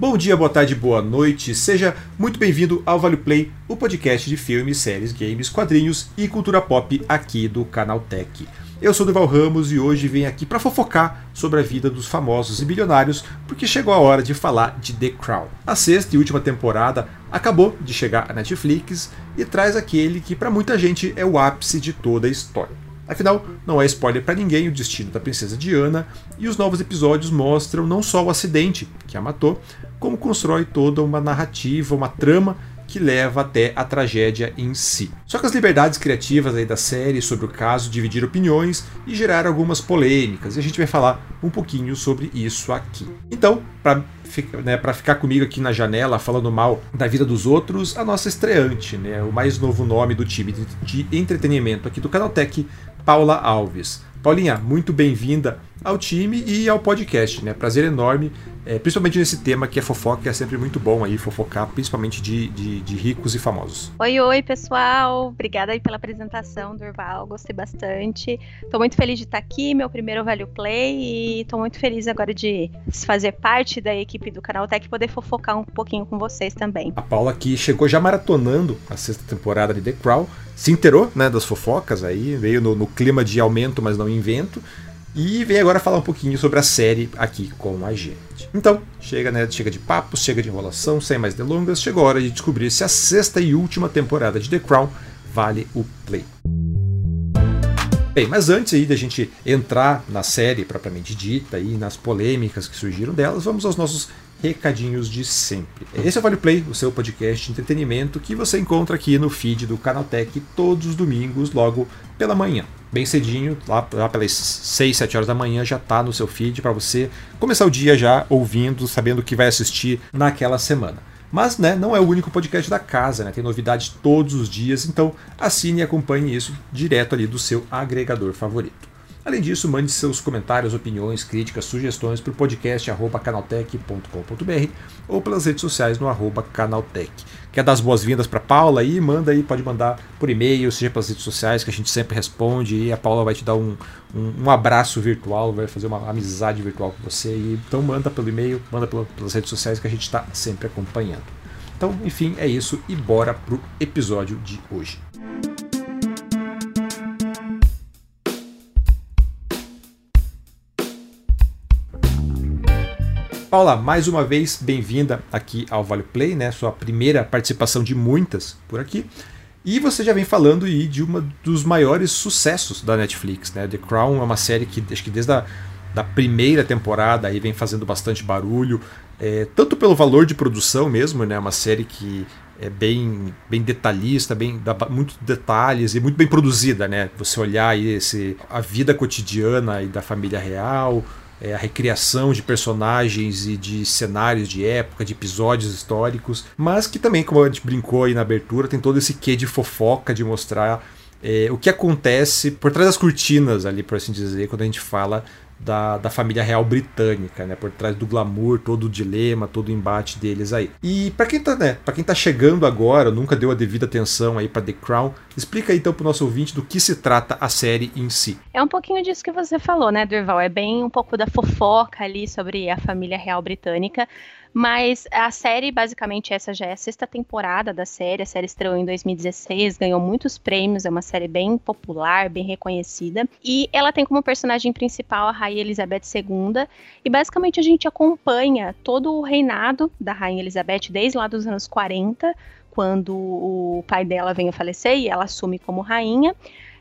Bom dia, boa tarde, boa noite. Seja muito bem-vindo ao Vale Play, o podcast de filmes, séries, games, quadrinhos e cultura pop aqui do Canal Tech. Eu sou Duval Ramos e hoje venho aqui para fofocar sobre a vida dos famosos e bilionários, porque chegou a hora de falar de The Crown. A sexta e última temporada acabou de chegar à Netflix e traz aquele que para muita gente é o ápice de toda a história. Afinal, não é spoiler para ninguém o destino da princesa Diana, e os novos episódios mostram não só o acidente que a matou, como constrói toda uma narrativa, uma trama que leva até a tragédia em si. Só que as liberdades criativas aí da série sobre o caso dividiram opiniões e geraram algumas polêmicas, e a gente vai falar um pouquinho sobre isso aqui. Então, para né, para ficar comigo aqui na janela falando mal da vida dos outros, a nossa estreante, né, o mais novo nome do time de entretenimento aqui do Canaltech, Paula Alves. Paulinha, muito bem-vinda ao time e ao podcast, né? Prazer enorme, é, principalmente nesse tema que é fofoca, que é sempre muito bom aí fofocar, principalmente de, de, de, ricos e famosos. Oi, oi, pessoal. Obrigada aí pela apresentação, Durval. Gostei bastante. Tô muito feliz de estar aqui, meu primeiro Value Play, e tô muito feliz agora de fazer parte da equipe do canal Tech e poder fofocar um pouquinho com vocês também. A Paula aqui chegou já maratonando a sexta temporada de The Crown, se inteirou né, das fofocas aí, veio no, no clima de aumento, mas não invento. E vem agora falar um pouquinho sobre a série aqui com a gente. Então, chega, né? Chega de papos, chega de enrolação, sem mais delongas, chegou a hora de descobrir se a sexta e última temporada de The Crown vale o play. Bem, mas antes aí da gente entrar na série propriamente dita e nas polêmicas que surgiram delas, vamos aos nossos recadinhos de sempre. Esse é o Vale Play, o seu podcast de entretenimento que você encontra aqui no feed do Canaltech todos os domingos, logo pela manhã. Bem cedinho, lá, lá pelas 6, 7 horas da manhã já está no seu feed para você começar o dia já ouvindo, sabendo o que vai assistir naquela semana. Mas né, não é o único podcast da casa, né? tem novidades todos os dias, então assine e acompanhe isso direto ali do seu agregador favorito. Além disso, mande seus comentários, opiniões, críticas, sugestões para o podcast canaltech.com.br ou pelas redes sociais no arroba canaltech. Quer dar as boas-vindas para Paula aí? Manda aí, pode mandar por e-mail, seja pelas redes sociais, que a gente sempre responde e a Paula vai te dar um, um, um abraço virtual, vai fazer uma amizade virtual com você. E, então manda pelo e-mail, manda pelas redes sociais que a gente está sempre acompanhando. Então, enfim, é isso e bora pro episódio de hoje. Paula, mais uma vez bem-vinda aqui ao Vale Play, né? Sua primeira participação de muitas por aqui. E você já vem falando aí de um dos maiores sucessos da Netflix, né? The Crown é uma série que acho que desde a da primeira temporada aí vem fazendo bastante barulho, é, tanto pelo valor de produção mesmo, né? Uma série que é bem, bem detalhista, bem dá muitos detalhes e muito bem produzida, né? Você olhar aí esse, a vida cotidiana aí da família real, é, a recriação de personagens e de cenários de época, de episódios históricos, mas que também, como a gente brincou aí na abertura, tem todo esse quê de fofoca, de mostrar é, o que acontece por trás das cortinas ali, por assim dizer, quando a gente fala da, da família real britânica, né? Por trás do glamour, todo o dilema, todo o embate deles aí. E para quem tá, né, para quem tá chegando agora, nunca deu a devida atenção aí para The Crown, explica aí então pro nosso ouvinte do que se trata a série em si. É um pouquinho disso que você falou, né, Durval? É bem um pouco da fofoca ali sobre a família real britânica. Mas a série, basicamente, essa já é a sexta temporada da série. A série estreou em 2016, ganhou muitos prêmios, é uma série bem popular, bem reconhecida. E ela tem como personagem principal a Rainha Elizabeth II. E basicamente a gente acompanha todo o reinado da Rainha Elizabeth desde lá dos anos 40, quando o pai dela vem a falecer e ela assume como rainha.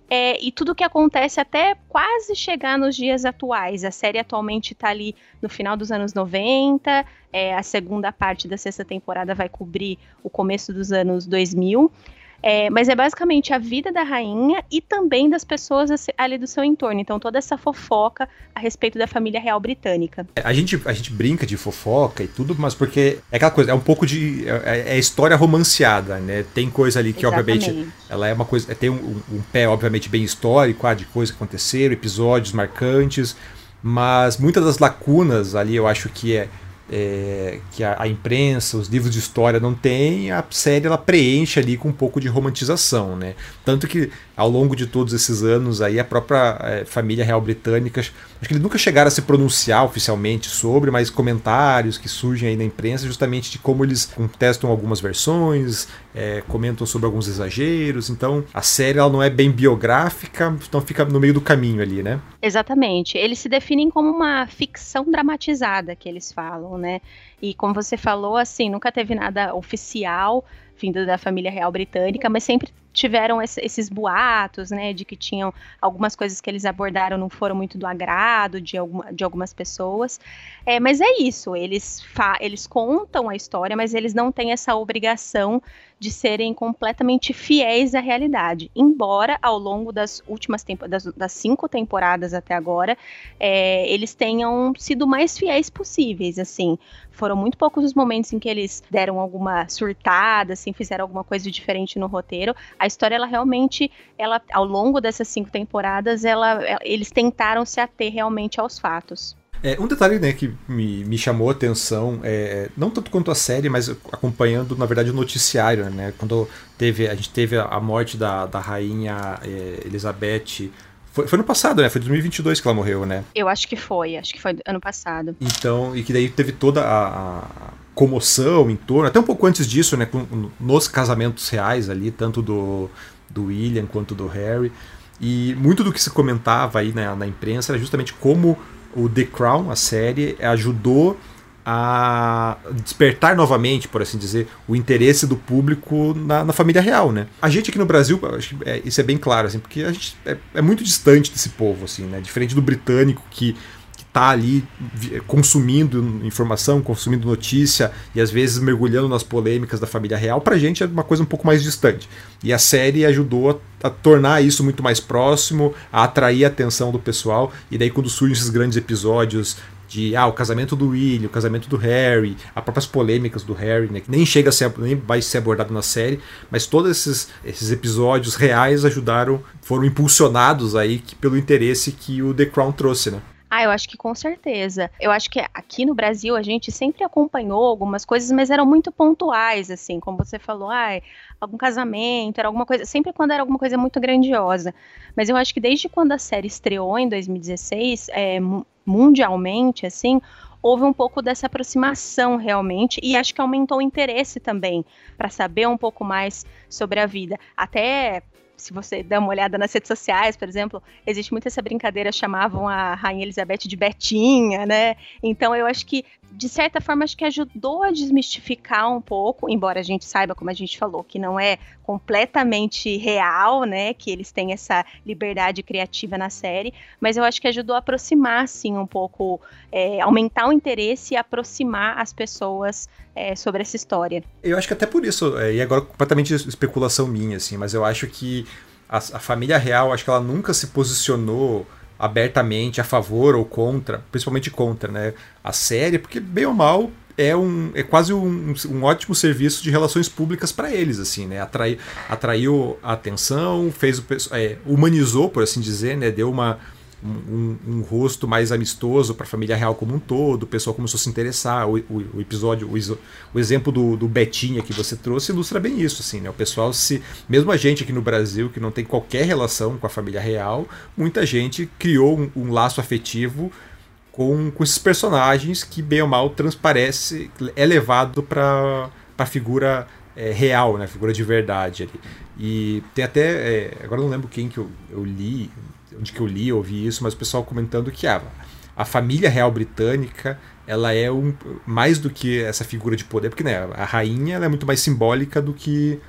É, e tudo que acontece até quase chegar nos dias atuais. A série atualmente está ali no final dos anos 90, é, a segunda parte da sexta temporada vai cobrir o começo dos anos 2000. É, mas é basicamente a vida da rainha e também das pessoas ali do seu entorno. Então, toda essa fofoca a respeito da família real britânica. É, a gente, a gente brinca de fofoca e tudo, mas porque é aquela coisa, é um pouco de. É, é história romanceada, né? Tem coisa ali que, Exatamente. obviamente, ela é uma coisa. Tem um, um pé, obviamente, bem histórico, ah, de coisas que aconteceram, episódios marcantes, mas muitas das lacunas ali eu acho que é é, que a, a, imprensa, os livros de história não têm, a série ela preenche ali com um pouco de romantização, né? Tanto que ao longo de todos esses anos aí a própria é, família real britânica, acho que eles nunca chegaram a se pronunciar oficialmente sobre, mas comentários que surgem aí na imprensa justamente de como eles contestam algumas versões, é, comentam sobre alguns exageros. Então a série ela não é bem biográfica, então fica no meio do caminho ali, né? Exatamente. Eles se definem como uma ficção dramatizada que eles falam, né? E como você falou, assim, nunca teve nada oficial vindo da família real britânica, mas sempre tiveram esses boatos, né, de que tinham algumas coisas que eles abordaram não foram muito do agrado de, alguma, de algumas pessoas. É, mas é isso, eles, eles contam a história, mas eles não têm essa obrigação de serem completamente fiéis à realidade. Embora ao longo das últimas das, das cinco temporadas até agora, é, eles tenham sido mais fiéis possíveis. Assim, foram muito poucos os momentos em que eles deram alguma surtada, assim, fizeram alguma coisa diferente no roteiro. A história, ela realmente, ela, ao longo dessas cinco temporadas, ela, eles tentaram se ater realmente aos fatos. É, um detalhe né, que me, me chamou a atenção, é, não tanto quanto a série, mas acompanhando, na verdade, o noticiário, né? Quando teve, a gente teve a morte da, da rainha é, Elizabeth. Foi, foi no passado, né? Foi 2022 que ela morreu, né? Eu acho que foi, acho que foi ano passado. Então, e que daí teve toda a, a comoção em torno, até um pouco antes disso, né? Nos casamentos reais ali, tanto do, do William quanto do Harry. E muito do que se comentava aí na, na imprensa era justamente como o The Crown, a série, ajudou a despertar novamente, por assim dizer, o interesse do público na, na família real, né? A gente aqui no Brasil, é, isso é bem claro, assim, porque a gente é, é, muito distante desse povo, assim, né? Diferente do britânico que está ali consumindo informação, consumindo notícia e às vezes mergulhando nas polêmicas da família real, pra gente é uma coisa um pouco mais distante. E a série ajudou a, a tornar isso muito mais próximo, a atrair a atenção do pessoal, e daí quando surgem esses grandes episódios de ah, o casamento do William, o casamento do Harry, as próprias polêmicas do Harry, né, que nem chega a ser, nem vai ser abordado na série, mas todos esses, esses episódios reais ajudaram, foram impulsionados aí pelo interesse que o The Crown trouxe, né? Ah, eu acho que com certeza. Eu acho que aqui no Brasil a gente sempre acompanhou algumas coisas, mas eram muito pontuais, assim, como você falou, ah, algum casamento, era alguma coisa, sempre quando era alguma coisa muito grandiosa. Mas eu acho que desde quando a série estreou em 2016, é, mundialmente, assim, houve um pouco dessa aproximação realmente e acho que aumentou o interesse também para saber um pouco mais sobre a vida. Até se você der uma olhada nas redes sociais, por exemplo, existe muito essa brincadeira, chamavam a Rainha Elizabeth de Betinha, né? Então eu acho que, de certa forma, acho que ajudou a desmistificar um pouco, embora a gente saiba, como a gente falou, que não é completamente real, né? Que eles têm essa liberdade criativa na série, mas eu acho que ajudou a aproximar, assim, um pouco, é, aumentar o interesse e aproximar as pessoas é, sobre essa história. Eu acho que até por isso, é, e agora completamente especulação minha, assim, mas eu acho que a, a família real, acho que ela nunca se posicionou abertamente a favor ou contra, principalmente contra, né? A série, porque bem ou mal é, um, é quase um, um ótimo serviço de relações públicas para eles, assim, né? Atrai, atraiu a atenção, fez o é, humanizou, por assim dizer, né? Deu uma um, um, rosto mais amistoso para a família real como um todo, o pessoal começou a se interessar. O, o, o episódio, o, o, exemplo do, do Betinha que você trouxe ilustra bem isso, assim, né? O pessoal se, mesmo a gente aqui no Brasil que não tem qualquer relação com a família real, muita gente criou um, um laço afetivo com, com esses personagens que bem ou mal transparece, é levado para a figura é, real, né? Figura de verdade ali. E tem até, é, agora não lembro quem que eu, eu li, onde que eu li, ouvi isso, mas o pessoal comentando que ah, a família real britânica ela é um, mais do que essa figura de poder, porque né, a rainha é muito mais simbólica do que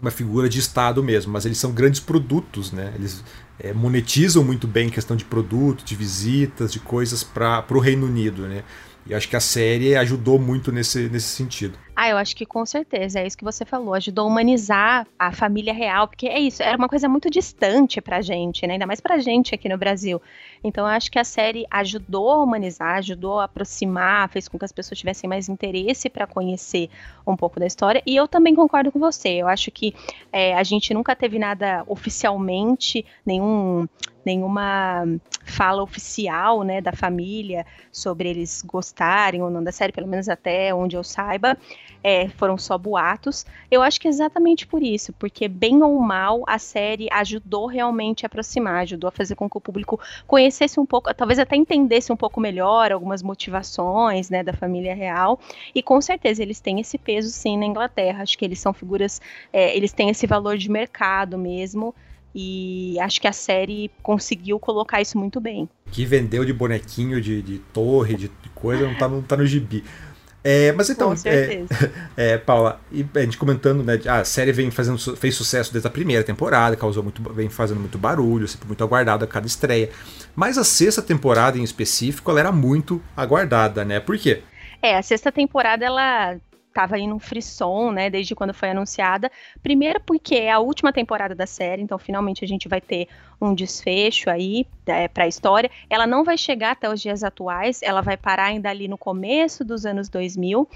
uma figura de Estado mesmo, mas eles são grandes produtos, né? Eles é, monetizam muito bem questão de produto, de visitas, de coisas para o Reino Unido, né? E acho que a série ajudou muito nesse, nesse sentido. Ah, eu acho que com certeza, é isso que você falou, ajudou a humanizar a família real, porque é isso, era uma coisa muito distante pra gente, né? Ainda mais pra gente aqui no Brasil. Então eu acho que a série ajudou a humanizar, ajudou a aproximar, fez com que as pessoas tivessem mais interesse para conhecer um pouco da história. E eu também concordo com você. Eu acho que é, a gente nunca teve nada oficialmente, nenhum nenhuma fala oficial, né, da família sobre eles gostarem ou não da série, pelo menos até onde eu saiba, é, foram só boatos. Eu acho que é exatamente por isso, porque bem ou mal a série ajudou realmente a aproximar, ajudou a fazer com que o público conhecesse um pouco, talvez até entendesse um pouco melhor algumas motivações, né, da família real. E com certeza eles têm esse peso sim na Inglaterra. Acho que eles são figuras, é, eles têm esse valor de mercado mesmo. E acho que a série conseguiu colocar isso muito bem. Que vendeu de bonequinho, de, de torre, de coisa, não tá, não tá no gibi. É, mas então, é, é, Paula, e a gente comentando, né? A série vem fazendo, fez sucesso desde a primeira temporada, causou muito, vem fazendo muito barulho, sempre muito aguardado a cada estreia. Mas a sexta temporada em específico, ela era muito aguardada, né? Por quê? É, a sexta temporada ela estava aí num frisson, né, desde quando foi anunciada. Primeiro porque é a última temporada da série, então finalmente a gente vai ter um desfecho aí é, para a história. Ela não vai chegar até os dias atuais, ela vai parar ainda ali no começo dos anos 2000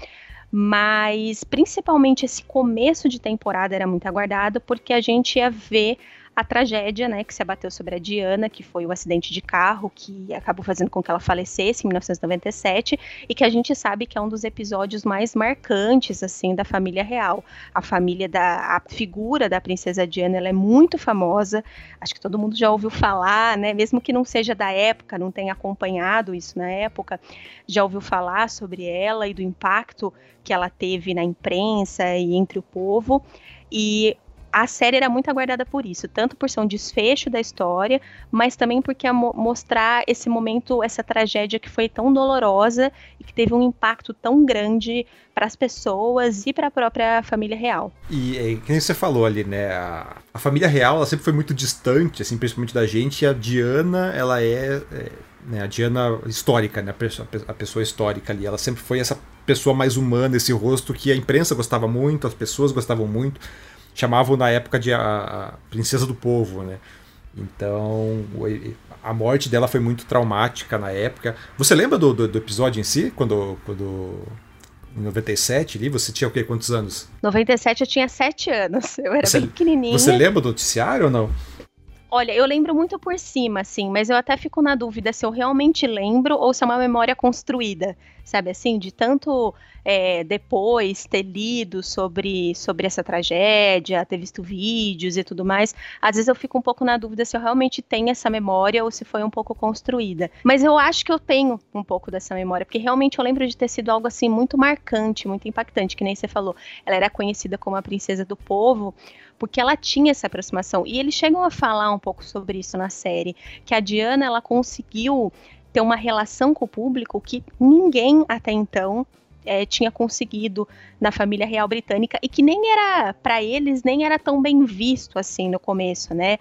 mas principalmente esse começo de temporada era muito aguardado porque a gente ia ver a tragédia, né, que se abateu sobre a Diana, que foi o acidente de carro que acabou fazendo com que ela falecesse em 1997 e que a gente sabe que é um dos episódios mais marcantes assim da família real. A família da a figura da princesa Diana, ela é muito famosa. Acho que todo mundo já ouviu falar, né, mesmo que não seja da época, não tenha acompanhado isso na época, já ouviu falar sobre ela e do impacto que ela teve na imprensa e entre o povo. E a série era muito aguardada por isso, tanto por ser um desfecho da história, mas também porque ia mostrar esse momento, essa tragédia que foi tão dolorosa e que teve um impacto tão grande para as pessoas e para a própria família real. E é, que você falou ali, né? A, a, família real, ela sempre foi muito distante, assim, principalmente da gente. E a Diana, ela é, é né, a Diana histórica, né? A pessoa, a pessoa histórica ali, ela sempre foi essa pessoa mais humana, esse rosto que a imprensa gostava muito, as pessoas gostavam muito chamavam na época de a, a princesa do povo, né? Então, a morte dela foi muito traumática na época. Você lembra do, do, do episódio em si? Quando, quando em 97 ali, você tinha o quê? Quantos anos? 97 eu tinha 7 anos. Eu era você, bem pequenininha. Você lembra do noticiário ou não? Olha, eu lembro muito por cima, assim, mas eu até fico na dúvida se eu realmente lembro ou se é uma memória construída, sabe assim, de tanto é, depois ter lido sobre, sobre essa tragédia, ter visto vídeos e tudo mais, às vezes eu fico um pouco na dúvida se eu realmente tenho essa memória ou se foi um pouco construída. Mas eu acho que eu tenho um pouco dessa memória, porque realmente eu lembro de ter sido algo assim muito marcante, muito impactante, que nem você falou. Ela era conhecida como a princesa do povo, porque ela tinha essa aproximação. E eles chegam a falar um pouco sobre isso na série, que a Diana ela conseguiu ter uma relação com o público que ninguém até então é, tinha conseguido na família real britânica e que nem era para eles nem era tão bem visto assim no começo, né?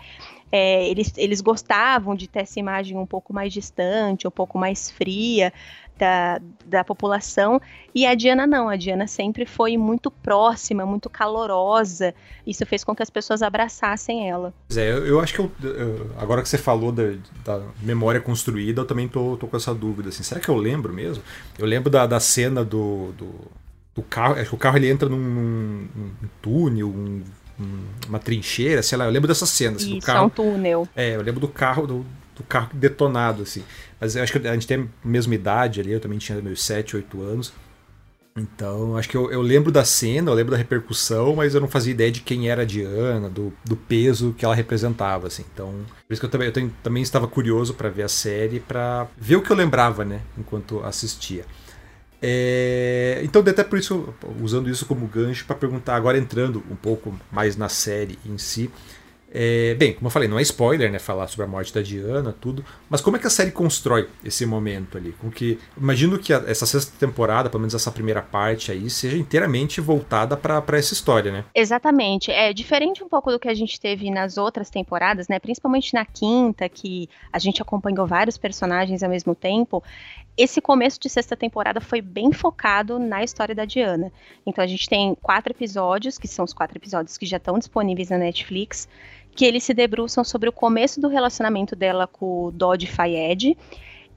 É, eles, eles gostavam de ter essa imagem um pouco mais distante, um pouco mais fria, da, da população. E a Diana não, a Diana sempre foi muito próxima, muito calorosa. Isso fez com que as pessoas abraçassem ela. É, eu, eu acho que eu, eu, agora que você falou da, da, memória construída, eu também tô, tô com essa dúvida. Assim, será que eu lembro mesmo? Eu lembro da, da cena do, do, do carro. Acho que o carro ele entra num, num, num túnel, um, uma trincheira, sei lá. Eu lembro dessas cenas. Isso, do carro, é um túnel. É, eu lembro do carro, do, do carro detonado, assim. Mas eu acho que a gente tem a mesma idade ali, eu também tinha meus 7, 8 anos. Então, acho que eu, eu, lembro da cena, eu lembro da repercussão, mas eu não fazia ideia de quem era a Diana, do, do peso que ela representava, assim. Então, por isso que eu também, eu também, também estava curioso para ver a série, para ver o que eu lembrava, né, enquanto assistia. É, então, até por isso, usando isso como gancho para perguntar, agora entrando um pouco mais na série em si, É, bem, como eu falei, não é spoiler, né? Falar sobre a morte da Diana, tudo. Mas como é que a série constrói esse momento ali? Com que imagino que a, essa sexta temporada, pelo menos essa primeira parte aí, seja inteiramente voltada para essa história, né? Exatamente. É diferente um pouco do que a gente teve nas outras temporadas, né? Principalmente na quinta, que a gente acompanhou vários personagens ao mesmo tempo esse começo de sexta temporada foi bem focado na história da Diana. Então a gente tem quatro episódios, que são os quatro episódios que já estão disponíveis na Netflix, que eles se debruçam sobre o começo do relacionamento dela com o Dodge Fayed,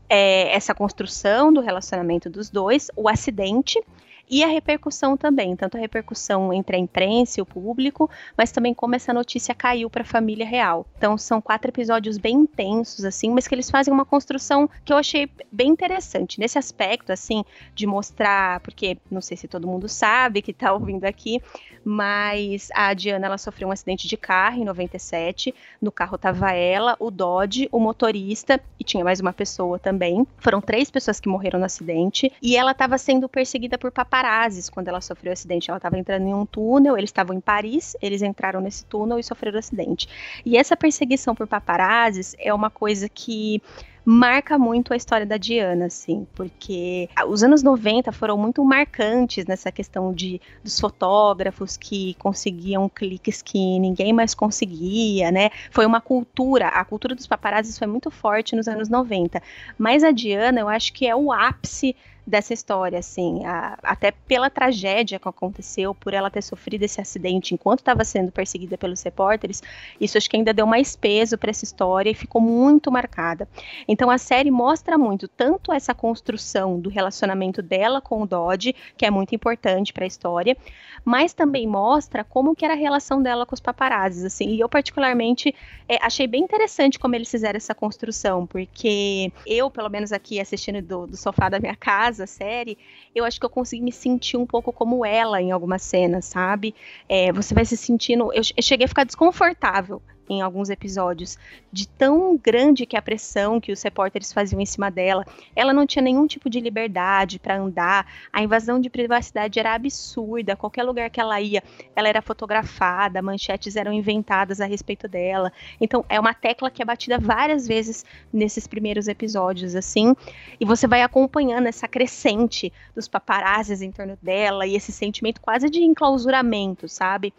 é, essa construção do relacionamento dos dois, o acidente e a repercussão também, tanto a repercussão entre a imprensa e o público, mas também como essa notícia caiu para a família real. Então são quatro episódios bem intensos assim, mas que eles fazem uma construção que eu achei bem interessante nesse aspecto assim de mostrar, porque não sei se todo mundo sabe que está ouvindo aqui, mas a Diana ela sofreu um acidente de carro em 97. No carro tava ela, o Dodge, o motorista e tinha mais uma pessoa também. Foram três pessoas que morreram no acidente e ela estava sendo perseguida por paparazzis quando ela sofreu o acidente. Ela estava entrando em um túnel, eles estavam em Paris, eles entraram nesse túnel e sofreram o acidente. E essa perseguição por paparazzis é uma coisa que marca muito a história da Diana, assim, porque os anos 90 foram muito marcantes nessa questão de dos fotógrafos que conseguiam cliques que ninguém mais conseguia, né? Foi uma cultura, a cultura dos paparazzis foi muito forte nos anos 90. Mas a Diana, eu acho que é o ápice dessa história, assim, a, até pela tragédia que aconteceu, por ela ter sofrido esse acidente enquanto estava sendo perseguida pelos repórteres, isso acho que ainda deu mais peso para essa história e ficou muito marcada. Então a série mostra muito tanto essa construção do relacionamento dela com o Dodge, que é muito importante para a história, mas também mostra como que era a relação dela com os paparazzis, assim, e eu particularmente é, achei bem interessante como eles fizeram essa construção, porque eu, pelo menos aqui assistindo do, do sofá da minha casa, a série, eu acho que eu consegui me sentir um pouco como ela em algumas cenas, sabe? É, você vai se sentindo. Eu cheguei a ficar desconfortável em alguns episódios, de tão grande que a pressão que os repórteres faziam em cima dela. Ela não tinha nenhum tipo de liberdade para andar, a invasão de privacidade era absurda, qualquer lugar que ela ia, ela era fotografada, manchetes eram inventadas a respeito dela. Então, é uma tecla que é batida várias vezes nesses primeiros episódios, assim, e você vai acompanhando essa crescente dos paparazzis em torno dela e esse sentimento quase de enclausuramento, sabe?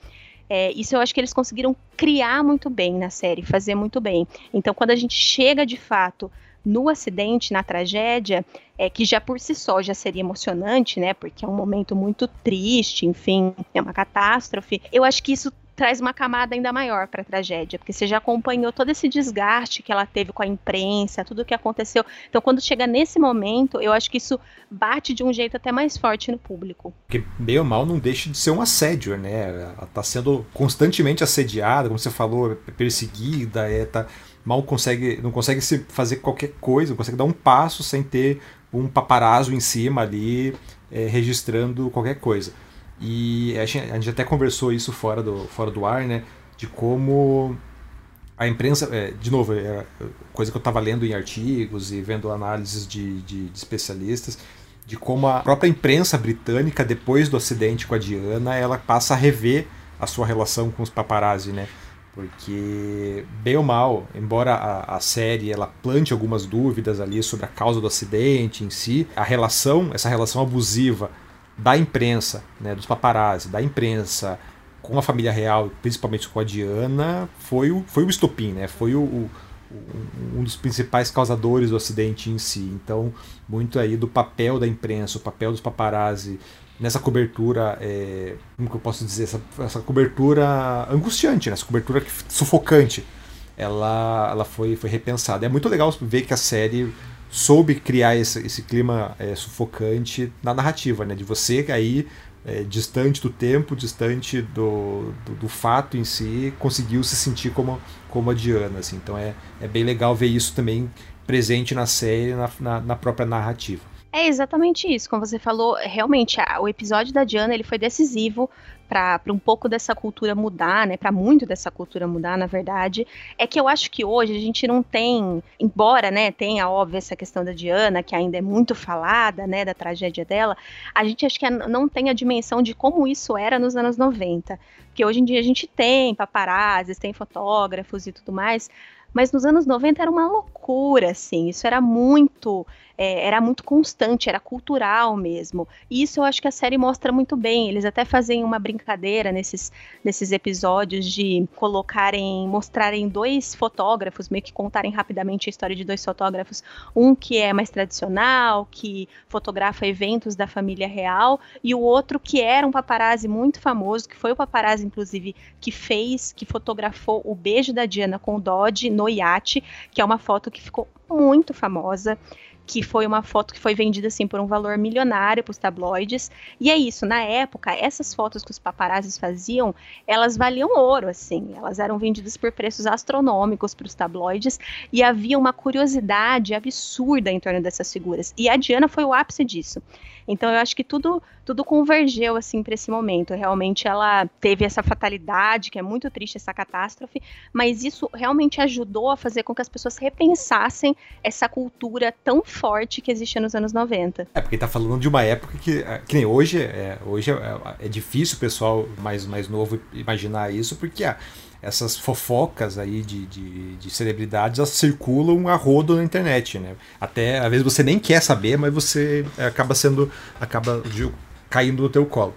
É, isso eu acho que eles conseguiram criar muito bem na série, fazer muito bem. Então, quando a gente chega de fato no acidente, na tragédia, é que já por si só já seria emocionante, né? Porque é um momento muito triste, enfim, é uma catástrofe. Eu acho que isso traz uma camada ainda maior para a tragédia, porque você já acompanhou todo esse desgaste que ela teve com a imprensa, tudo o que aconteceu. Então, quando chega nesse momento, eu acho que isso bate de um jeito até mais forte no público. Porque, bem ou mal, não deixa de ser um assédio, né? Ela está sendo constantemente assediada, como você falou, perseguida, é, tá, mal consegue, não consegue se fazer qualquer coisa, não consegue dar um passo sem ter um paparazzo em cima ali é, registrando qualquer coisa. E a gente, a gente até conversou isso fora do, fora do ar, né? De como a imprensa, é, de novo, é coisa que eu estava lendo em artigos e vendo análises de, de, de, especialistas, de como a própria imprensa britânica, depois do acidente com a Diana, ela passa a rever a sua relação com os paparazzi, né? Porque, bem ou mal, embora a, a série ela plante algumas dúvidas ali sobre a causa do acidente em si, a relação, essa relação abusiva da imprensa, né, dos paparazzi, da imprensa com a família real, principalmente com a Diana, foi o, foi o estopim, né? Foi o, o, um dos principais causadores do acidente em si. Então, muito aí do papel da imprensa, o papel dos paparazzi nessa cobertura, é, como que eu posso dizer, essa, essa cobertura angustiante, né? essa cobertura sufocante, ela, ela foi, foi repensada. É muito legal ver que a série soube criar esse, esse clima é, sufocante na narrativa, né? De você aí é, distante do tempo, distante do, do, do, fato em si, conseguiu se sentir como, como a Diana. Assim. Então é, é bem legal ver isso também presente na série, na, na, na própria narrativa. É exatamente isso. Como você falou, realmente a, o episódio da Diana ele foi decisivo para um pouco dessa cultura mudar, né? Para muito dessa cultura mudar, na verdade, é que eu acho que hoje a gente não tem, embora, né, tenha óbvio essa questão da Diana, que ainda é muito falada, né, da tragédia dela, a gente acho que não tem a dimensão de como isso era nos anos 90. Porque hoje em dia a gente tem paparazzis, tem fotógrafos e tudo mais, mas nos anos 90 era uma loucura, assim, isso era muito é, era muito constante, era cultural mesmo. E isso eu acho que a série mostra muito bem. Eles até fazem uma brincadeira nesses, nesses episódios de colocarem, mostrarem dois fotógrafos, meio que contarem rapidamente a história de dois fotógrafos. Um que é mais tradicional, que fotografa eventos da família real, e o outro que era um paparazzi muito famoso, que foi o paparazzi, inclusive, que fez, que fotografou o beijo da Diana com o Dodge no iate, que é uma foto que ficou muito famosa que foi uma foto que foi vendida assim por um valor milionário para os tabloides. E é isso, na época, essas fotos que os paparazzis faziam, elas valiam ouro, assim, elas eram vendidas por preços astronômicos para os tabloides e havia uma curiosidade absurda em torno dessas figuras. E a Diana foi o ápice disso. Então eu acho que tudo tudo convergeu assim para esse momento. Realmente ela teve essa fatalidade, que é muito triste essa catástrofe, mas isso realmente ajudou a fazer com que as pessoas repensassem essa cultura tão forte que existia nos anos 90. É, porque tá falando de uma época que, é, que nem hoje, é, hoje é, é difícil o pessoal mais, mais novo imaginar isso, porque ah, essas fofocas aí de, de, de, celebridades elas circulam a rodo na internet, né? Até às vezes você nem quer saber, mas você acaba sendo acaba de, caindo no teu colo.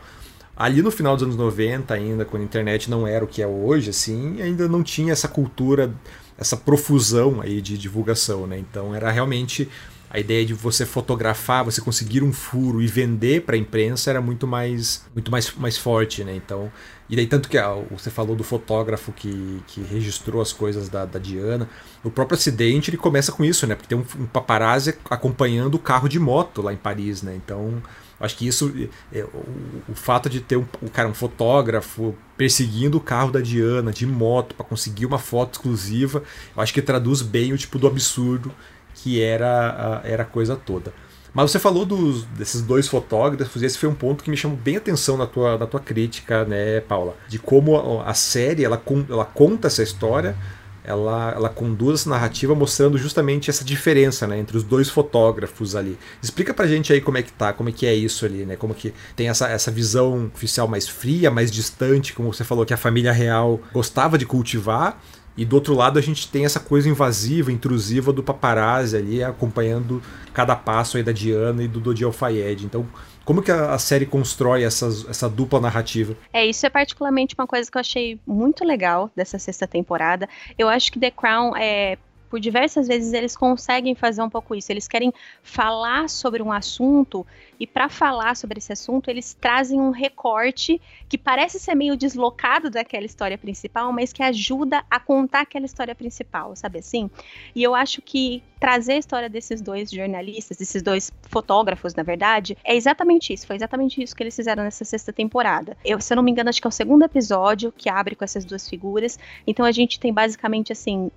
Ali no final dos anos 90 ainda, quando a internet não era o que é hoje, assim, ainda não tinha essa cultura, essa profusão aí de divulgação, né? Então era realmente a ideia de você fotografar, você conseguir um furo e vender para a imprensa era muito mais muito mais, mais forte, né? Então, e daí tanto que ah, você falou do fotógrafo que, que registrou as coisas da, da Diana, o próprio acidente ele começa com isso, né? Porque tem um, um paparazzi acompanhando o carro de moto lá em Paris, né? Então, acho que isso é, o, o, fato de ter um, um cara um fotógrafo perseguindo o carro da Diana de moto para conseguir uma foto exclusiva, eu acho que traduz bem o tipo do absurdo que era a, era a coisa toda. Mas você falou dos, desses dois fotógrafos, e esse foi um ponto que me chamou bem atenção na tua, na tua crítica, né, Paula? De como a, a série ela, ela conta essa história, ela, ela conduz essa narrativa mostrando justamente essa diferença né, entre os dois fotógrafos ali. Explica pra gente aí como é que tá, como é que é isso ali, né? Como que tem essa, essa visão oficial mais fria, mais distante, como você falou que a família real gostava de cultivar, e do outro lado a gente tem essa coisa invasiva, intrusiva do paparazzi ali, acompanhando cada passo aí da Diana e do Dodi Alfayed. Então, como que a, série constrói essa dupla narrativa? É, isso é particularmente uma coisa que eu achei muito legal dessa sexta temporada. Eu acho que The Crown é por diversas vezes eles conseguem fazer um pouco isso. Eles querem falar sobre um assunto e para falar sobre esse assunto, eles trazem um recorte que parece ser meio deslocado daquela história principal, mas que ajuda a contar aquela história principal, sabe assim? E eu acho que trazer a história desses dois jornalistas, desses dois fotógrafos, na verdade, é exatamente isso. Foi exatamente isso que eles fizeram nessa sexta temporada. Eu, se eu não me engano, acho que é o segundo episódio que abre com essas duas figuras. Então a gente tem basicamente assim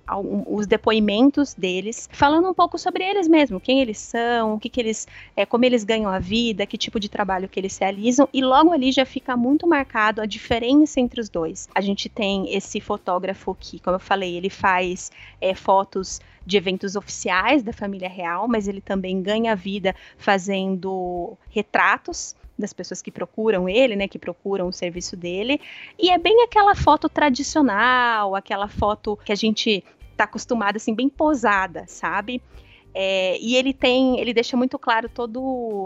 os depoimentos deles, falando um pouco sobre eles mesmo, quem eles são, o que, que eles, é, como eles ganham a vida, que tipo de trabalho que eles realizam, e logo ali já fica muito marcado a diferença entre os dois. A gente tem esse fotógrafo que, como eu falei, ele faz é, fotos de eventos oficiais da família real, mas ele também ganha vida fazendo retratos das pessoas que procuram ele, né, que procuram o serviço dele, e é bem aquela foto tradicional, aquela foto que a gente está acostumado assim bem posada, sabe? É, e ele tem, ele deixa muito claro toda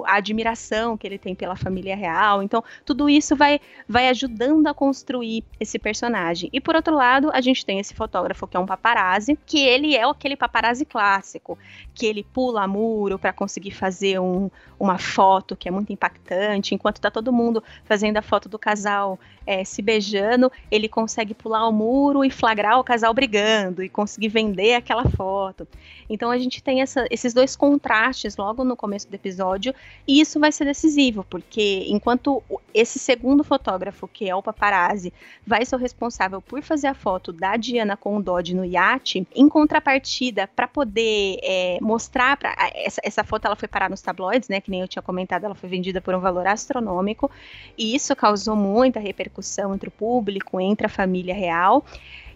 a admiração que ele tem pela família real. Então, tudo isso vai, vai ajudando a construir esse personagem. E por outro lado, a gente tem esse fotógrafo que é um paparazzi, que ele é aquele paparazzi clássico, que ele pula muro para conseguir fazer um, uma foto que é muito impactante, enquanto tá todo mundo fazendo a foto do casal é, se beijando, ele consegue pular o muro e flagrar o casal brigando e conseguir vender aquela foto. Então a gente tem essa, esses dois contrastes logo no começo do episódio, e isso vai ser decisivo, porque enquanto esse segundo fotógrafo, que é o paparazzi, vai ser o responsável por fazer a foto da Diana com o Dodge no iate, em contrapartida, para poder é, mostrar, pra, essa, essa foto ela foi parar nos tabloides, né, que nem eu tinha comentado, ela foi vendida por um valor astronômico, e isso causou muita repercussão entre o público, entre a família real.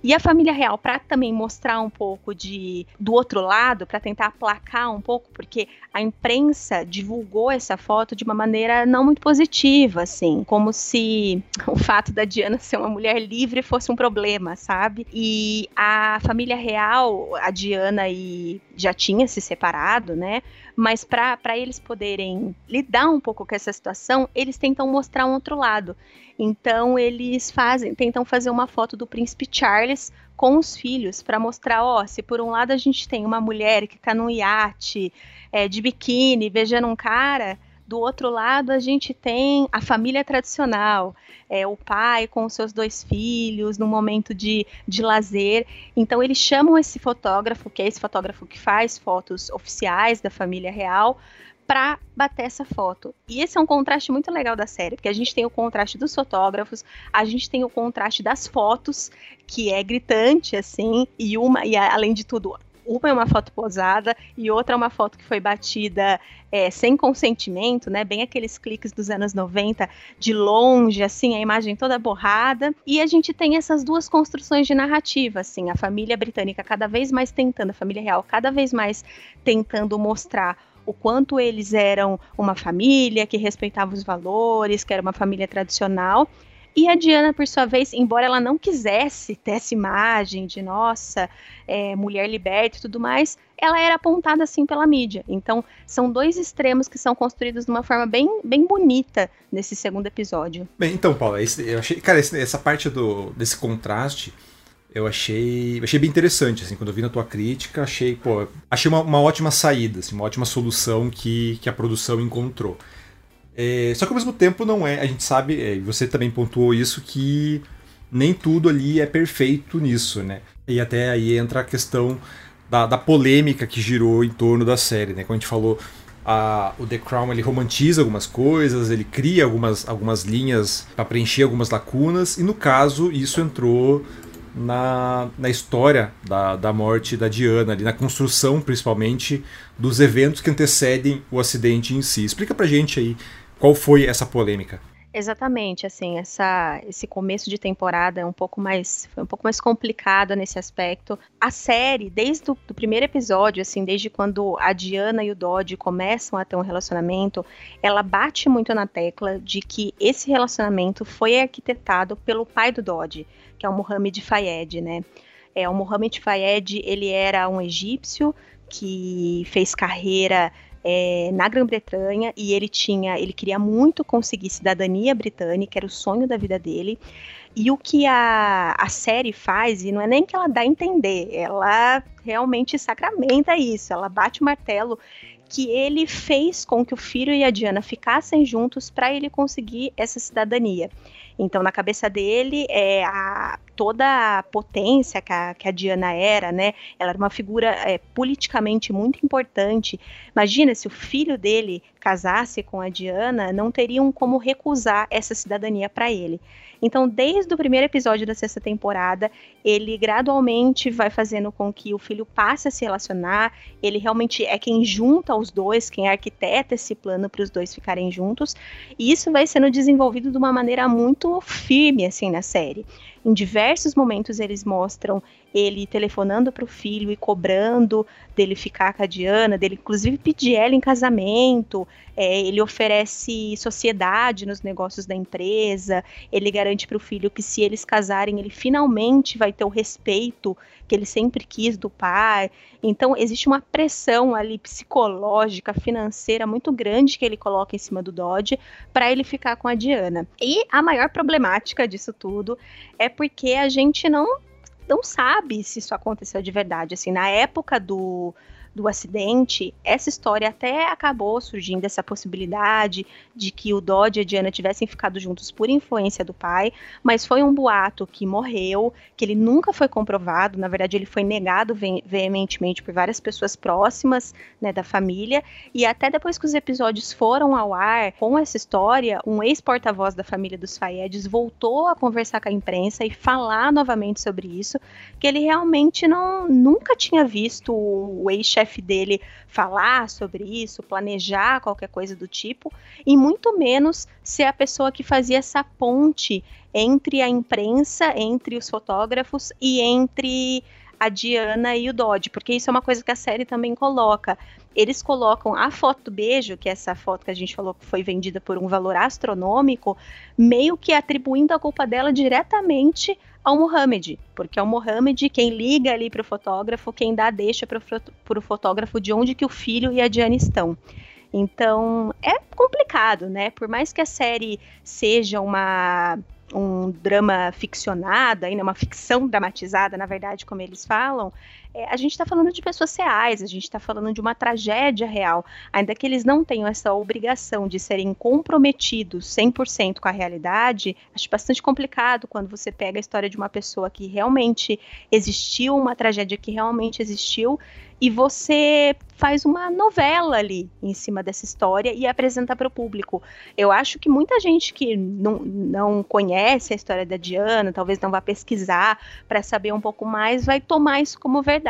E a família real, para também mostrar um pouco de do outro lado, para tentar aplacar um pouco, porque a imprensa divulgou essa foto de uma maneira não muito positiva, assim, como se o fato da Diana ser uma mulher livre fosse um problema, sabe? E a família real, a Diana e já tinha se separado, né? Mas para eles poderem lidar um pouco com essa situação, eles tentam mostrar um outro lado. Então eles fazem, tentam fazer uma foto do príncipe Charles com os filhos para mostrar, ó, se por um lado a gente tem uma mulher que está num iate é, de biquíni beijando um cara, do outro lado a gente tem a família tradicional, é, o pai com os seus dois filhos no momento de, de lazer. Então eles chamam esse fotógrafo, que é esse fotógrafo que faz fotos oficiais da família real, para bater essa foto. E esse é um contraste muito legal da série, porque a gente tem o contraste dos fotógrafos, a gente tem o contraste das fotos, que é gritante assim, e uma e além de tudo, uma é uma foto posada e outra é uma foto que foi batida é, sem consentimento, né? Bem aqueles cliques dos anos 90, de longe, assim, a imagem toda borrada. E a gente tem essas duas construções de narrativa, assim, a família britânica cada vez mais tentando, a família real cada vez mais tentando mostrar o quanto eles eram uma família que respeitava os valores, que era uma família tradicional. E a Diana, por sua vez, embora ela não quisesse ter essa imagem de nossa, é, mulher liberta e tudo mais, ela era apontada assim pela mídia. Então, são dois extremos que são construídos de uma forma bem, bem bonita nesse segundo episódio. Bem, então, Paula, esse, eu achei, cara, esse, essa parte do, desse contraste eu achei, achei bem interessante, assim, quando eu vi na tua crítica, achei, pô, achei uma, uma ótima saída, assim, uma ótima solução que, que a produção encontrou. É, só que ao mesmo tempo não é, a gente sabe, é, você também pontuou isso, que nem tudo ali é perfeito nisso, né? E até aí entra a questão da, da polêmica que girou em torno da série, né? Como a gente falou, a, o The Crown ele romantiza algumas coisas, ele cria algumas, algumas linhas para preencher algumas lacunas, e no caso isso entrou na, na história da, da morte da Diana, ali, na construção principalmente dos eventos que antecedem o acidente em si. Explica pra gente aí qual foi essa polêmica. Exatamente, assim, essa, esse começo de temporada é um pouco mais, foi um pouco mais complicado nesse aspecto. A série, desde o primeiro episódio, assim, desde quando a Diana e o Dodge começam a ter um relacionamento, ela bate muito na tecla de que esse relacionamento foi arquitetado pelo pai do Dodge, que é o Mohamed Fayed, né? É, o Mohamed Fayed, ele era um egípcio que fez carreira é, na Grã-Bretanha e ele tinha, ele queria muito conseguir cidadania britânica, era o sonho da vida dele. E o que a, a série faz, e não é nem que ela dá a entender, ela realmente sacramenta isso, ela bate o martelo que ele fez com que o filho e a Diana ficassem juntos para ele conseguir essa cidadania. Então, na cabeça dele, é, a, toda a potência que a, que a, Diana era, né? Ela era uma figura é, politicamente muito importante. Imagina se o filho dele casasse com a Diana, não teriam como recusar essa cidadania para ele. Então, desde o primeiro episódio da sexta temporada, ele gradualmente vai fazendo com que o filho passe a se relacionar. Ele realmente é quem junta os dois, quem arquiteta esse plano para os dois ficarem juntos. E isso vai sendo desenvolvido de uma maneira muito firme, assim, na série. Em diversos momentos eles mostram ele telefonando para o filho e cobrando dele ficar com a Diana, dele inclusive pedir ela em casamento. É, ele oferece sociedade nos negócios da empresa. Ele garante para o filho que se eles casarem, ele finalmente vai ter o respeito que ele sempre quis do pai. Então existe uma pressão ali psicológica, financeira muito grande que ele coloca em cima do Dodge para ele ficar com a Diana. E a maior problemática disso tudo é porque a gente não não sabe se isso aconteceu de verdade. Assim, na época do do acidente, essa história até acabou surgindo essa possibilidade de que o Dodge e a Diana tivessem ficado juntos por influência do pai, mas foi um boato que morreu, que ele nunca foi comprovado, na verdade ele foi negado ve veementemente por várias pessoas próximas, né, da família, e até depois que os episódios foram ao ar com essa história, um ex-porta-voz da família dos Fayedes voltou a conversar com a imprensa e falar novamente sobre isso, que ele realmente não nunca tinha visto o ex-chefe dele falar sobre isso, planejar qualquer coisa do tipo, e muito menos ser a pessoa que fazia essa ponte entre a imprensa, entre os fotógrafos e entre a Diana e o Dodge, porque isso é uma coisa que a série também coloca. Eles colocam a foto do beijo, que é essa foto que a gente falou que foi vendida por um valor astronômico, meio que atribuindo a culpa dela diretamente ao Mohamed, porque é o Mohamed quem liga ali para o fotógrafo, quem dá deixa para o fotógrafo de onde que o filho e a Diana estão. Então é complicado, né? Por mais que a série seja uma um drama ficcionado, ainda uma ficção dramatizada, na verdade, como eles falam, a gente está falando de pessoas reais, a gente está falando de uma tragédia real, ainda que eles não tenham essa obrigação de serem comprometidos 100% com a realidade, acho bastante complicado quando você pega a história de uma pessoa que realmente existiu, uma tragédia que realmente existiu, e você faz uma novela ali em cima dessa história e apresenta para o público. Eu acho que muita gente que não, não conhece a história da Diana, talvez não vá pesquisar para saber um pouco mais, vai tomar isso como verdade.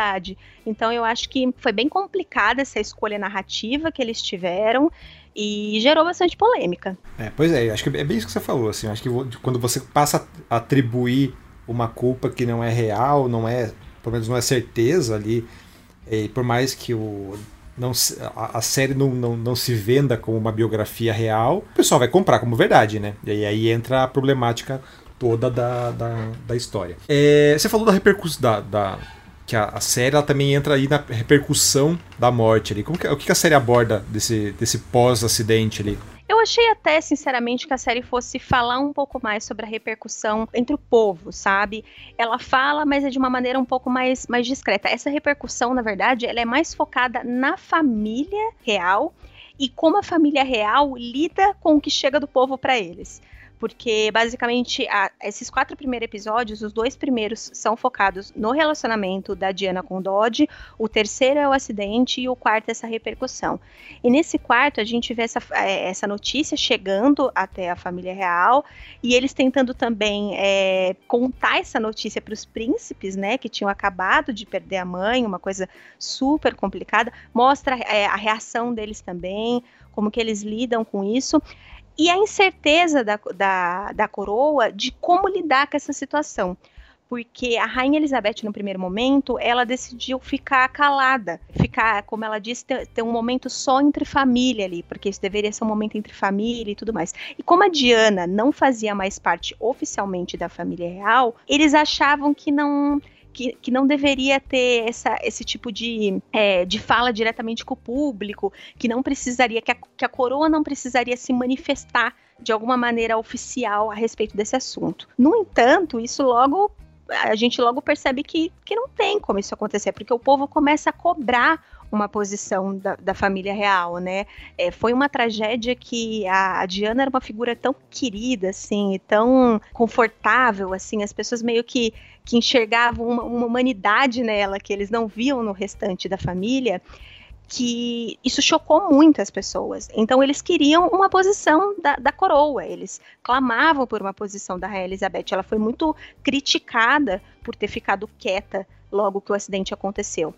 Então eu acho que foi bem complicada essa escolha narrativa que eles tiveram e gerou bastante polêmica. É, pois é, acho que é bem isso que você falou, assim, acho que quando você passa a atribuir uma culpa que não é real, não é, pelo menos não é certeza ali, e por mais que o não, a, a série não, não, não se venda como uma biografia real, o pessoal vai comprar como verdade, né? E aí entra a problemática toda da, da, da história. É, você falou da repercussão da, da, que a, a, série ela também entra aí na repercussão da morte ali. Como que, o que a série aborda desse, desse pós-acidente ali? Eu achei até, sinceramente, que a série fosse falar um pouco mais sobre a repercussão entre o povo, sabe? Ela fala, mas é de uma maneira um pouco mais, mais discreta. Essa repercussão, na verdade, ela é mais focada na família real e como a família real lida com o que chega do povo para eles porque basicamente a, esses quatro primeiros episódios, os dois primeiros são focados no relacionamento da Diana com o Dodge, o terceiro é o acidente e o quarto é essa repercussão. E nesse quarto a gente vê essa, é, essa notícia chegando até a família real e eles tentando também é, contar essa notícia para os príncipes, né, que tinham acabado de perder a mãe, uma coisa super complicada, mostra é, a reação deles também, como que eles lidam com isso e a incerteza da, da, da coroa de como lidar com essa situação. Porque a rainha Elizabeth, no primeiro momento, ela decidiu ficar calada, ficar, como ela disse, ter, ter, um momento só entre família ali, porque isso deveria ser um momento entre família e tudo mais. E como a Diana não fazia mais parte oficialmente da família real, eles achavam que não que, que não deveria ter essa, esse tipo de, é, de fala diretamente com o público, que não precisaria, que a, que a coroa não precisaria se manifestar de alguma maneira oficial a respeito desse assunto. No entanto, isso logo a gente logo percebe que, que não tem como isso acontecer, porque o povo começa a cobrar uma posição da, da família real, né? É, foi uma tragédia que a, a, Diana era uma figura tão querida, assim, tão confortável, assim, as pessoas meio que, que enxergavam uma, uma humanidade nela que eles não viam no restante da família que isso chocou muito as pessoas. Então eles queriam uma posição da, da, coroa, eles clamavam por uma posição da Rainha Elizabeth. Ela foi muito criticada por ter ficado quieta logo que o acidente aconteceu.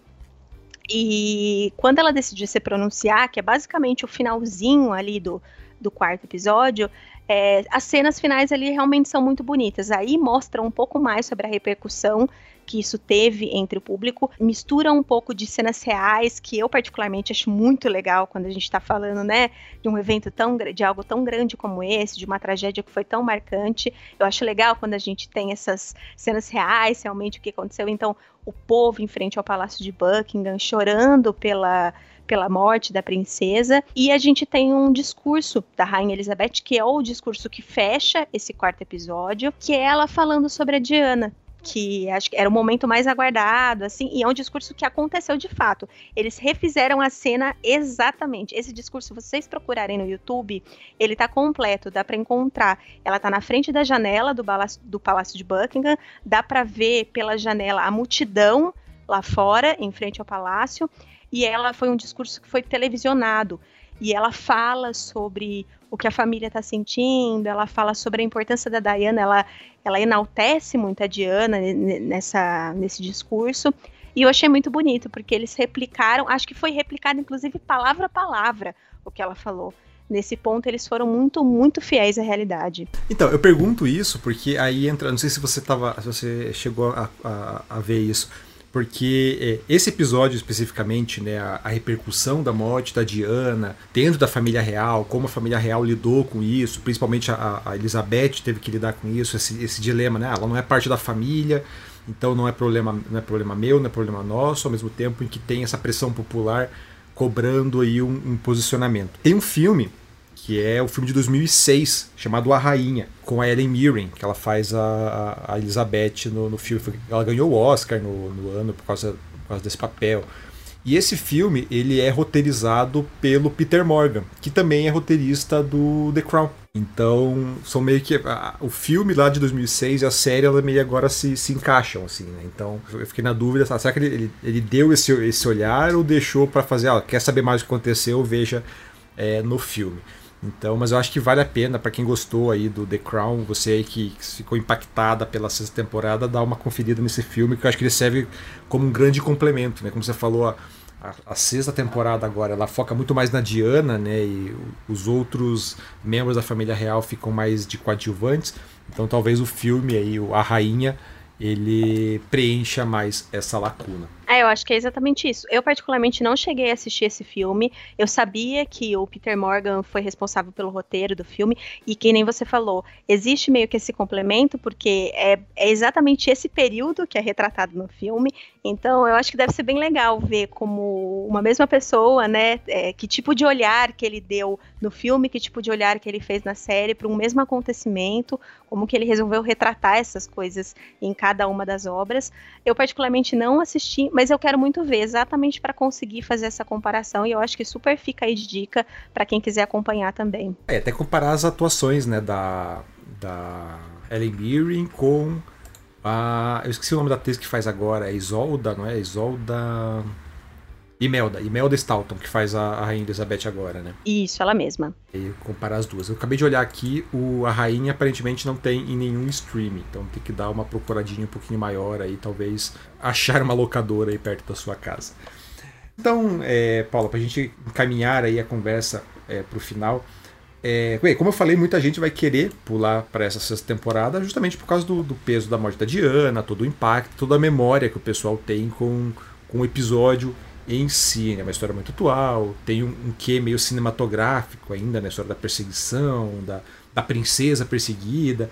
E quando ela decidiu se pronunciar, que é basicamente o finalzinho ali do, do quarto episódio, é, as cenas finais ali realmente são muito bonitas. Aí mostra um pouco mais sobre a repercussão que isso teve entre o público, mistura um pouco de cenas reais, que eu particularmente acho muito legal quando a gente está falando, né, de um evento tão de algo tão grande como esse, de uma tragédia que foi tão marcante. Eu acho legal quando a gente tem essas cenas reais, realmente o que aconteceu. Então, o povo em frente ao Palácio de Buckingham chorando pela pela morte da princesa. E a gente tem um discurso da Rainha Elizabeth, que é o discurso que fecha esse quarto episódio, que é ela falando sobre a Diana que acho que era o momento mais aguardado, assim, e é um discurso que aconteceu de fato. Eles refizeram a cena exatamente. Esse discurso, vocês procurarem no YouTube, ele tá completo, dá para encontrar. Ela tá na frente da janela do, Palácio, do Palácio de Buckingham, dá para ver pela janela a multidão lá fora, em frente ao palácio, e ela foi um discurso que foi televisionado. E ela fala sobre o que a família está sentindo, ela fala sobre a importância da Diana, ela, ela enaltece muito a Diana nessa, nesse discurso. E eu achei muito bonito, porque eles replicaram, acho que foi replicado, inclusive, palavra a palavra, o que ela falou. Nesse ponto, eles foram muito, muito fiéis à realidade. Então, eu pergunto isso porque aí entra. Não sei se você tava. Se você chegou a, a, a ver isso porque é, esse episódio especificamente, né, a, a, repercussão da morte da Diana dentro da família real, como a família real lidou com isso, principalmente a, a Elizabeth teve que lidar com isso, esse, esse dilema, né, ela não é parte da família, então não é problema, não é problema meu, não é problema nosso, ao mesmo tempo em que tem essa pressão popular cobrando aí um, um posicionamento. Tem um filme que é o filme de 2006, chamado A Rainha, com a Ellen Mirren, que ela faz a, a Elizabeth no, no filme. Ela ganhou o Oscar no, no ano por causa, por causa desse papel. E esse filme ele é roteirizado pelo Peter Morgan, que também é roteirista do The Crown. Então, são meio que. A, o filme lá de 2006 e a série ela meio agora se, se encaixam, assim, né? Então, eu fiquei na dúvida: será que ele, ele, ele deu esse, esse olhar ou deixou para fazer, ó, quer saber mais o que aconteceu? Veja é, no filme. Então, mas eu acho que vale a pena para quem gostou aí do The Crown, você aí que ficou impactada pela sexta temporada, dar uma conferida nesse filme, que eu acho que ele serve como um grande complemento, né? Como você falou, a, a, a sexta temporada agora, ela foca muito mais na Diana, né? E os outros membros da família real ficam mais de coadjuvantes. Então, talvez o filme aí, a rainha, ele preencha mais essa lacuna. É, eu acho que é exatamente isso. Eu, particularmente, não cheguei a assistir esse filme. Eu sabia que o Peter Morgan foi responsável pelo roteiro do filme, e que nem você falou, existe meio que esse complemento, porque é, é exatamente esse período que é retratado no filme. Então, eu acho que deve ser bem legal ver como uma mesma pessoa, né? É, que tipo de olhar que ele deu no filme, que tipo de olhar que ele fez na série para um mesmo acontecimento, como que ele resolveu retratar essas coisas em cada uma das obras. Eu, particularmente, não assisti, mas eu quero muito ver, exatamente para conseguir fazer essa comparação, e eu acho que super fica aí de dica para quem quiser acompanhar também. É, até comparar as atuações, né, da, da Ellen Mirren com a... eu esqueci o nome da atriz que faz agora, é Isolda, não é? Isolda... Imelda, Imelda Staunton, que faz a, a, Rainha Elizabeth agora, né? Isso, ela mesma. E comparar as duas. Eu acabei de olhar aqui, o, a Rainha aparentemente não tem em nenhum streaming, então tem que dar uma procuradinha um pouquinho maior aí, talvez achar uma locadora aí perto da sua casa. Então, é, Paula, pra gente encaminhar aí a conversa é, pro final, é, como eu falei, muita gente vai querer pular para essa sexta temporada justamente por causa do, do, peso da morte da Diana, todo o impacto, toda a memória que o pessoal tem com, com o episódio em si. É uma história muito atual, tem um, um quê meio cinematográfico ainda, né? A história da perseguição, da, da princesa perseguida.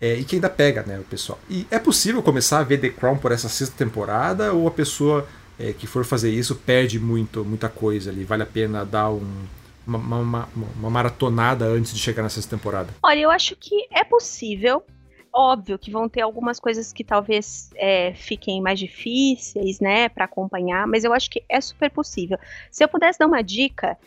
É, e que ainda pega né, o pessoal. E é possível começar a ver The Crown por essa sexta temporada ou a pessoa é, que for fazer isso perde muito, muita coisa ali? Vale a pena dar um, uma, uma, uma, maratonada antes de chegar na sexta temporada? Olha, eu acho que é possível. Óbvio que vão ter algumas coisas que talvez é, fiquem mais difíceis, né, para acompanhar, mas eu acho que é super possível. Se eu pudesse dar uma dica,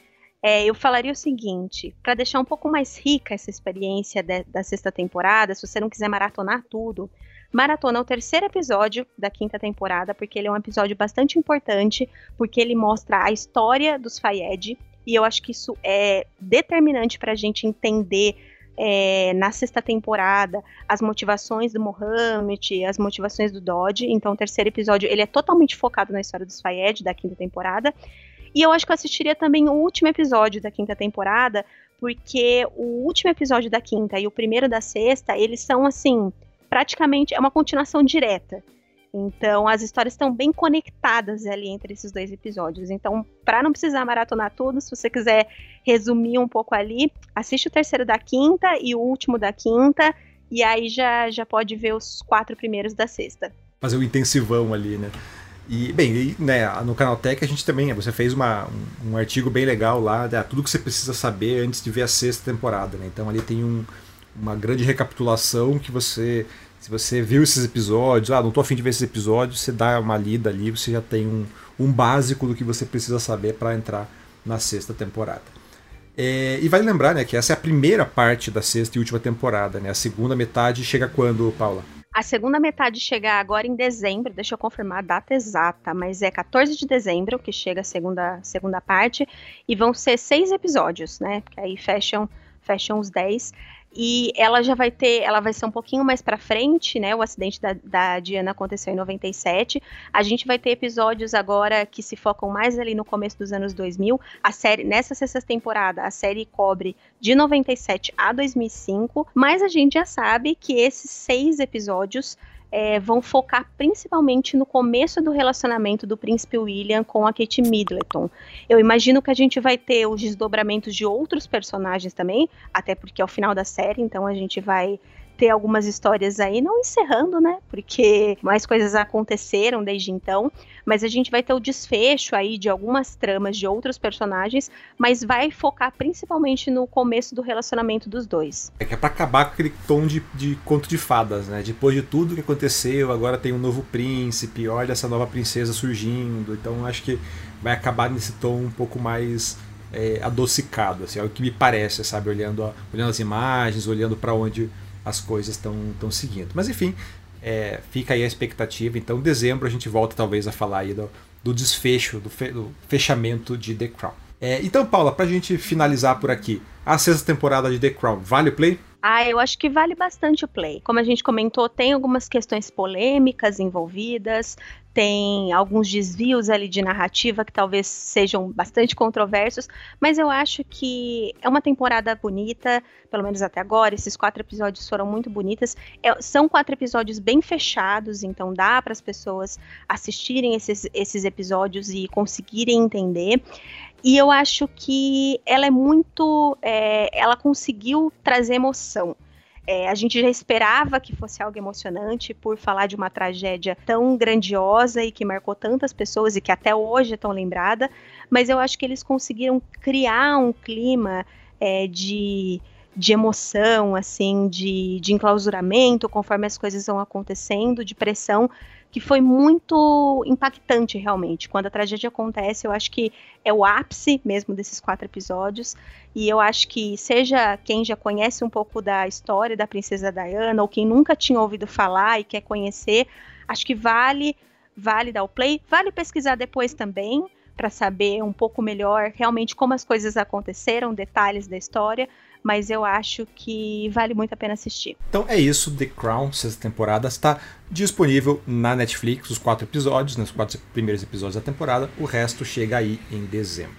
é, eu falaria o seguinte: para deixar um pouco mais rica essa experiência de, da sexta temporada, se você não quiser maratonar tudo, maratona o terceiro episódio da quinta temporada, porque ele é um episódio bastante importante, porque ele mostra a história dos Fayed, e eu acho que isso é determinante para a gente entender é, na sexta temporada as motivações do Mohammed, as motivações do Dodge. Então, o terceiro episódio ele é totalmente focado na história dos Fayed da quinta temporada. E eu acho que eu assistiria também o último episódio da quinta temporada, porque o último episódio da quinta e o primeiro da sexta, eles são assim, praticamente é uma continuação direta. Então, as histórias estão bem conectadas ali entre esses dois episódios. Então, para não precisar maratonar tudo, se você quiser resumir um pouco ali, assiste o terceiro da quinta e o último da quinta, e aí já, já pode ver os quatro primeiros da sexta. Fazer o um intensivão ali, né? E, bem, e, né, no Canal Tech a gente também, você fez uma, um, um, artigo bem legal lá, né, tudo que você precisa saber antes de ver a sexta temporada, né? Então ali tem um, uma grande recapitulação que você Se você viu esses episódios, ah, não tô afim de ver esses episódios, você dá uma lida ali, você já tem um, um básico do que você precisa saber para entrar na sexta temporada. É, e vale lembrar né, que essa é a primeira parte da sexta e última temporada. Né? A segunda metade chega quando, Paula? A segunda metade chega agora em dezembro, deixa eu confirmar a data exata, mas é 14 de dezembro que chega a segunda, segunda parte, e vão ser seis episódios, né? Porque aí fecham, fecham os 10 e ela já vai ter, ela vai ser um pouquinho mais para frente, né? O acidente da, da, Diana aconteceu em 97. A gente vai ter episódios agora que se focam mais ali no começo dos anos 2000. A série, nessa sexta temporada, a série cobre de 97 a 2005, mas a gente já sabe que esses seis episódios é, vão focar principalmente no começo do relacionamento do príncipe William com a Kate Middleton. Eu imagino que a gente vai ter os desdobramentos de outros personagens também, até porque é o final da série, então a gente vai ter algumas histórias aí, não encerrando, né? Porque mais coisas aconteceram desde então, mas a gente vai ter o desfecho aí de algumas tramas de outros personagens, mas vai focar principalmente no começo do relacionamento dos dois. É que é pra acabar com aquele tom de, de conto de fadas, né? Depois de tudo que aconteceu, agora tem um novo príncipe, olha essa nova princesa surgindo, então acho que vai acabar nesse tom um pouco mais é, adocicado, assim, é o que me parece, sabe? Olhando, olhando as imagens, olhando para onde as coisas estão seguindo. Mas enfim, é, fica aí a expectativa. Então, em dezembro a gente volta talvez a falar aí do, do desfecho, do, fe, do, fechamento de The Crown. É, então, Paula, para a gente finalizar por aqui, a sexta temporada de The Crown, vale o play? Ah, eu acho que vale bastante o play. Como a gente comentou, tem algumas questões polêmicas envolvidas, tem alguns desvios ali de narrativa que talvez sejam bastante controversos, mas eu acho que é uma temporada bonita, pelo menos até agora. Esses quatro episódios foram muito bonitas. É, são quatro episódios bem fechados, então dá para as pessoas assistirem esses, esses episódios e conseguirem entender. E eu acho que ela é muito. É, ela conseguiu trazer emoção. É, a gente já esperava que fosse algo emocionante por falar de uma tragédia tão grandiosa e que marcou tantas pessoas e que até hoje é tão lembrada, mas eu acho que eles conseguiram criar um clima é, de, de emoção, assim, de, de enclausuramento conforme as coisas vão acontecendo, de pressão, que foi muito impactante realmente. Quando a tragédia acontece, eu acho que é o ápice mesmo desses quatro episódios. E eu acho que seja quem já conhece um pouco da história da princesa Diana ou quem nunca tinha ouvido falar e quer conhecer, acho que vale vale dar o play, vale pesquisar depois também para saber um pouco melhor realmente como as coisas aconteceram, detalhes da história, mas eu acho que vale muito a pena assistir. Então é isso, The Crown, sexta temporada, está disponível na Netflix, os quatro episódios, né, os quatro primeiros episódios da temporada, o resto chega aí em dezembro.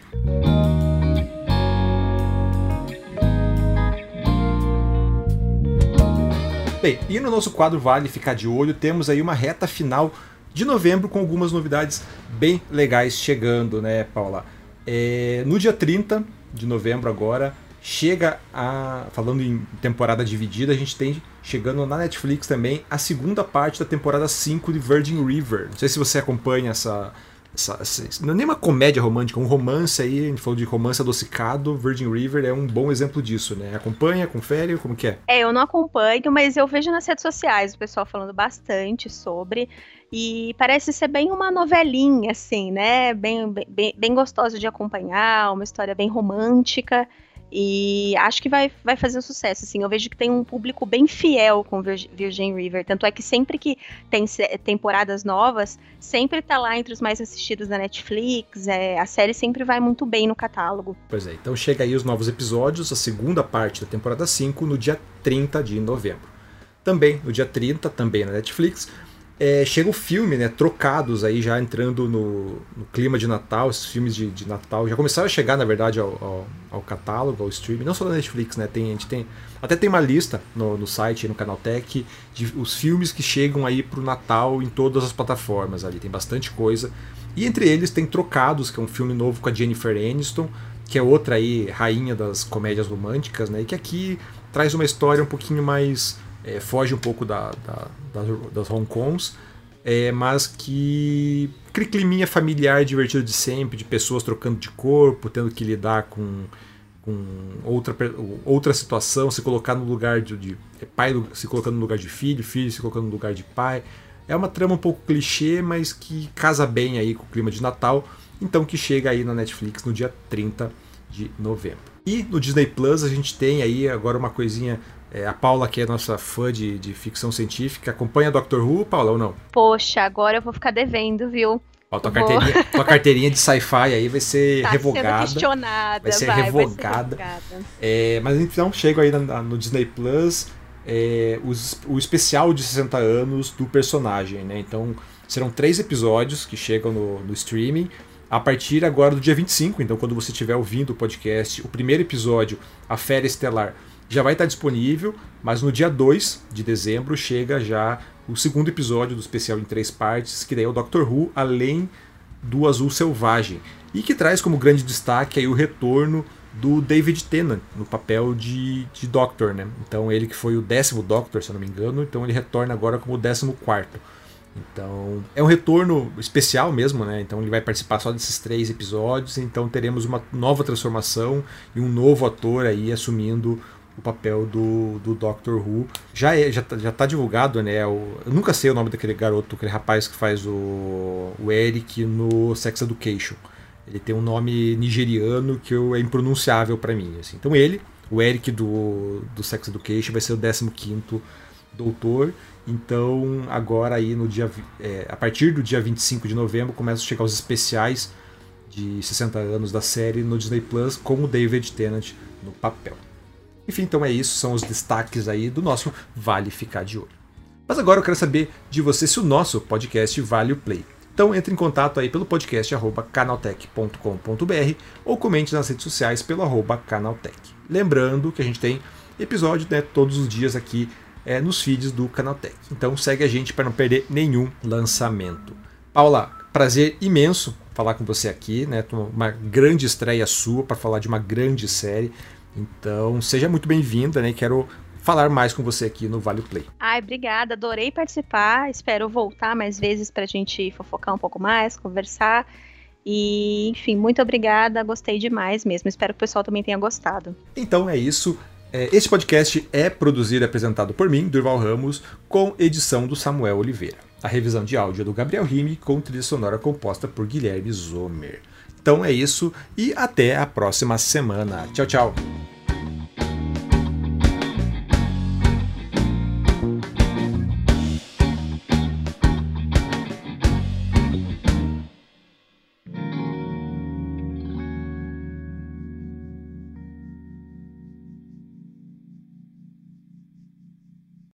Bem, e no nosso quadro Vale Ficar de Olho, temos aí uma reta final de novembro com algumas novidades bem legais chegando, né, Paula? É, no dia 30 de novembro agora, chega a. Falando em temporada dividida, a gente tem chegando na Netflix também a segunda parte da temporada 5 de Virgin River. Não sei se você acompanha essa. essa, essa não é nem uma comédia romântica, um romance aí, a gente falou de romance adocicado, Virgin River é um bom exemplo disso, né? Acompanha, confere, como que é? É, eu não acompanho, mas eu vejo nas redes sociais o pessoal falando bastante sobre. E parece ser bem uma novelinha, assim, né? Bem, bem, bem gostosa de acompanhar, uma história bem romântica. E acho que vai, vai fazer um sucesso, assim. Eu vejo que tem um público bem fiel com Virgin River. Tanto é que sempre que tem temporadas novas, sempre tá lá entre os mais assistidos da Netflix. É, a série sempre vai muito bem no catálogo. Pois é, então chega aí os novos episódios, a segunda parte da temporada 5, no dia 30 de novembro. Também no dia 30, também na Netflix, é, chega o filme, né? Trocados aí, já entrando no, no clima de Natal, esses filmes de, de, Natal. Já começaram a chegar, na verdade, ao, ao, ao, catálogo, ao streaming, não só da Netflix, né? Tem, a gente tem. Até tem uma lista no, no site, no Canaltech, de os filmes que chegam aí pro Natal em todas as plataformas ali. Tem bastante coisa. E entre eles tem Trocados, que é um filme novo com a Jennifer Aniston, que é outra aí, rainha das comédias românticas, né? E que aqui traz uma história um pouquinho mais é, foge um pouco da, da, das, das Hong Kongs, é, mas que aquele climinha familiar divertido de sempre, de pessoas trocando de corpo, tendo que lidar com, com outra, outra situação, se colocar no lugar de, de pai se colocando no lugar de filho, filho se colocando no lugar de pai. É uma trama um pouco clichê, mas que casa bem aí com o clima de Natal, então que chega aí na Netflix no dia 30 de novembro. E no Disney Plus a gente tem aí agora uma coisinha é, a Paula, que é nossa fã de, de ficção científica, acompanha Doctor Who, Paula, ou não? Poxa, agora eu vou ficar devendo, viu? Ó, tua, carteirinha, tua carteirinha de sci-fi aí vai ser tá revogada. vai ser vai, revogada. Vai ser é, mas então chego aí no Disney Plus é, os, o especial de 60 anos do personagem, né? Então serão três episódios que chegam no, no streaming. A partir agora do dia 25, então quando você estiver ouvindo o podcast, o primeiro episódio, A Fera Estelar, já vai estar disponível, mas no dia 2 de dezembro chega já o segundo episódio do especial em três partes, que daí é o Doctor Who, além do Azul Selvagem, e que traz como grande destaque aí o retorno do David Tennant no papel de, de Doctor, né? Então ele que foi o décimo Doctor, se eu não me engano, então ele retorna agora como o décimo quarto. Então é um retorno especial mesmo, né? Então ele vai participar só desses três episódios, então teremos uma nova transformação e um novo ator aí assumindo o papel do, do Doctor Who. Já, é, já, tá, já tá divulgado, né? Eu nunca sei o nome daquele garoto, aquele rapaz que faz o, o Eric no Sex Education. Ele tem um nome nigeriano que eu, é impronunciável para mim. Assim. Então ele, o Eric do, do Sex Education, vai ser o 15 doutor. Então agora aí no dia é, a partir do dia 25 de novembro começam a chegar os especiais de 60 anos da série no Disney Plus com o David Tennant no papel. Enfim, então é isso, são os destaques aí do nosso Vale Ficar de Olho. Mas agora eu quero saber de você se o nosso podcast vale o play. Então entre em contato aí pelo podcast canaltech.com.br ou comente nas redes sociais pelo arroba canaltech. Lembrando que a gente tem episódio né, todos os dias aqui é, nos feeds do Canaltech. Então segue a gente para não perder nenhum lançamento. Paula, prazer imenso falar com você aqui, né? Uma grande estreia sua para falar de uma grande série. Então, seja muito bem-vinda, né? Quero falar mais com você aqui no Vale Play. Ai, obrigada, adorei participar. Espero voltar mais vezes para a gente fofocar um pouco mais, conversar. E, enfim, muito obrigada, gostei demais mesmo. Espero que o pessoal também tenha gostado. Então é isso. É, esse podcast é produzido e apresentado por mim, Durval Ramos, com edição do Samuel Oliveira. A revisão de áudio é do Gabriel Rime, com trilha sonora composta por Guilherme Zomer. Então é isso e até a próxima semana. Tchau, tchau.